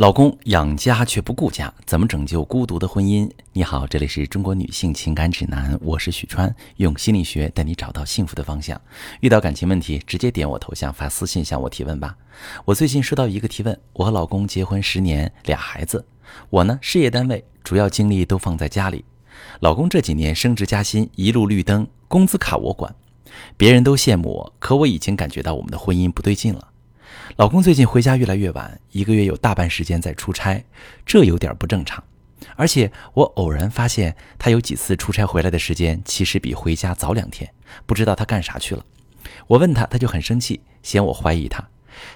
老公养家却不顾家，怎么拯救孤独的婚姻？你好，这里是中国女性情感指南，我是许川，用心理学带你找到幸福的方向。遇到感情问题，直接点我头像发私信向我提问吧。我最近收到一个提问，我和老公结婚十年，俩孩子，我呢事业单位，主要精力都放在家里。老公这几年升职加薪，一路绿灯，工资卡我管，别人都羡慕我，可我已经感觉到我们的婚姻不对劲了。老公最近回家越来越晚，一个月有大半时间在出差，这有点不正常。而且我偶然发现他有几次出差回来的时间，其实比回家早两天，不知道他干啥去了。我问他，他就很生气，嫌我怀疑他。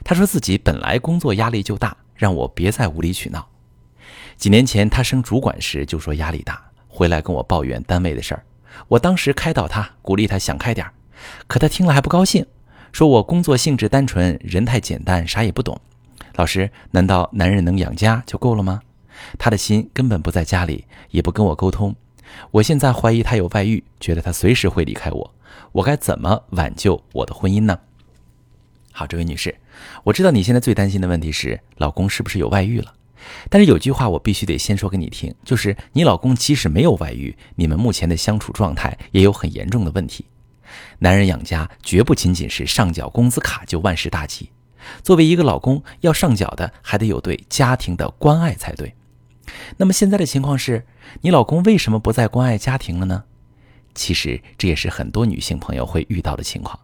他说自己本来工作压力就大，让我别再无理取闹。几年前他升主管时就说压力大，回来跟我抱怨单位的事儿。我当时开导他，鼓励他想开点儿，可他听了还不高兴。说我工作性质单纯，人太简单，啥也不懂。老师，难道男人能养家就够了吗？他的心根本不在家里，也不跟我沟通。我现在怀疑他有外遇，觉得他随时会离开我。我该怎么挽救我的婚姻呢？好，这位女士，我知道你现在最担心的问题是老公是不是有外遇了。但是有句话我必须得先说给你听，就是你老公即使没有外遇，你们目前的相处状态也有很严重的问题。男人养家绝不仅仅是上缴工资卡就万事大吉，作为一个老公要上缴的还得有对家庭的关爱才对。那么现在的情况是，你老公为什么不再关爱家庭了呢？其实这也是很多女性朋友会遇到的情况。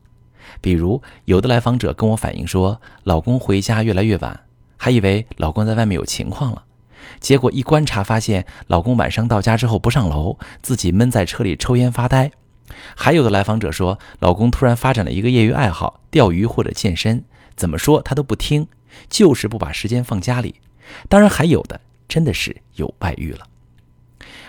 比如有的来访者跟我反映说，老公回家越来越晚，还以为老公在外面有情况了，结果一观察发现，老公晚上到家之后不上楼，自己闷在车里抽烟发呆。还有的来访者说，老公突然发展了一个业余爱好，钓鱼或者健身，怎么说他都不听，就是不把时间放家里。当然，还有的真的是有外遇了。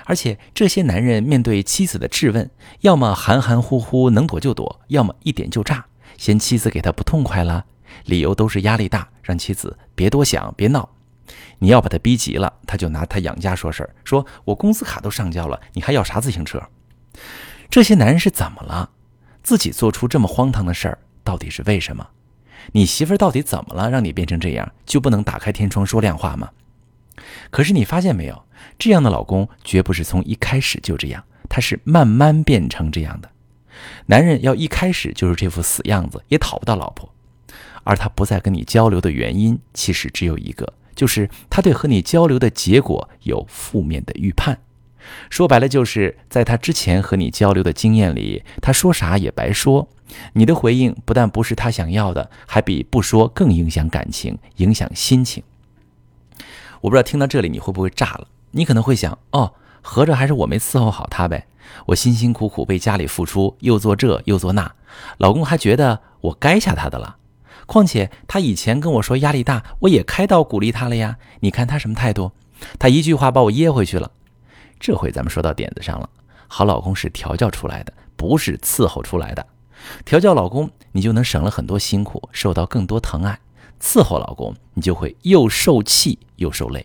而且这些男人面对妻子的质问，要么含含糊糊能躲就躲，要么一点就炸，嫌妻子给他不痛快了，理由都是压力大，让妻子别多想，别闹。你要把他逼急了，他就拿他养家说事儿，说我工资卡都上交了，你还要啥自行车？这些男人是怎么了？自己做出这么荒唐的事儿，到底是为什么？你媳妇儿到底怎么了，让你变成这样，就不能打开天窗说亮话吗？可是你发现没有，这样的老公绝不是从一开始就这样，他是慢慢变成这样的。男人要一开始就是这副死样子，也讨不到老婆。而他不再跟你交流的原因，其实只有一个，就是他对和你交流的结果有负面的预判。说白了，就是在他之前和你交流的经验里，他说啥也白说。你的回应不但不是他想要的，还比不说更影响感情、影响心情。我不知道听到这里你会不会炸了？你可能会想：哦，合着还是我没伺候好他呗？我辛辛苦苦为家里付出，又做这又做那，老公还觉得我该下他的了。况且他以前跟我说压力大，我也开导鼓励他了呀。你看他什么态度？他一句话把我噎回去了。这回咱们说到点子上了，好老公是调教出来的，不是伺候出来的。调教老公，你就能省了很多辛苦，受到更多疼爱；伺候老公，你就会又受气又受累。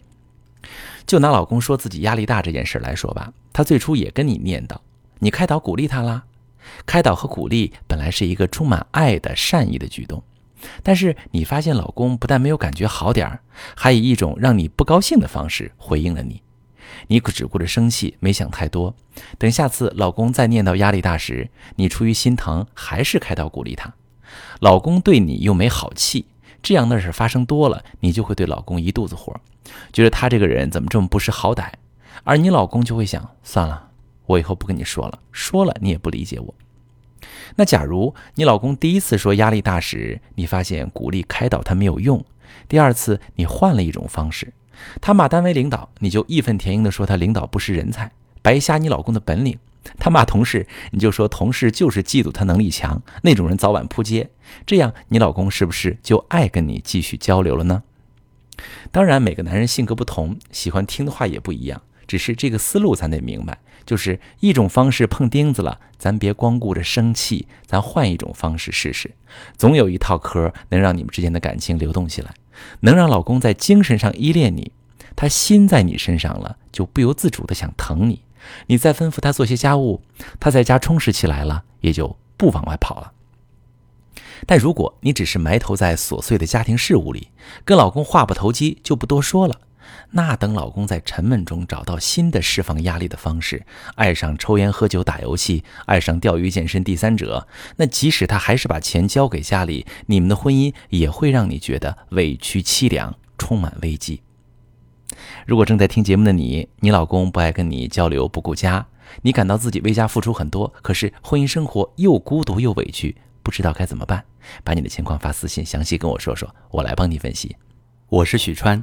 就拿老公说自己压力大这件事来说吧，他最初也跟你念叨，你开导鼓励他啦。开导和鼓励本来是一个充满爱的善意的举动，但是你发现老公不但没有感觉好点儿，还以一种让你不高兴的方式回应了你。你只顾着生气，没想太多。等下次老公再念叨压力大时，你出于心疼，还是开导鼓励他。老公对你又没好气，这样的事发生多了，你就会对老公一肚子火，觉得他这个人怎么这么不识好歹。而你老公就会想：算了，我以后不跟你说了，说了你也不理解我。那假如你老公第一次说压力大时，你发现鼓励开导他没有用，第二次你换了一种方式。他骂单位领导，你就义愤填膺地说他领导不识人才，白瞎你老公的本领；他骂同事，你就说同事就是嫉妒他能力强，那种人早晚扑街。这样你老公是不是就爱跟你继续交流了呢？当然，每个男人性格不同，喜欢听的话也不一样。只是这个思路咱得明白，就是一种方式碰钉子了，咱别光顾着生气，咱换一种方式试试，总有一套嗑能让你们之间的感情流动起来。能让老公在精神上依恋你，他心在你身上了，就不由自主的想疼你。你再吩咐他做些家务，他在家充实起来了，也就不往外跑了。但如果你只是埋头在琐碎的家庭事务里，跟老公话不投机，就不多说了。那等老公在沉闷中找到新的释放压力的方式，爱上抽烟喝酒打游戏，爱上钓鱼健身第三者，那即使他还是把钱交给家里，你们的婚姻也会让你觉得委屈凄凉，充满危机。如果正在听节目的你，你老公不爱跟你交流，不顾家，你感到自己为家付出很多，可是婚姻生活又孤独又委屈，不知道该怎么办，把你的情况发私信，详细跟我说说，我来帮你分析。我是许川。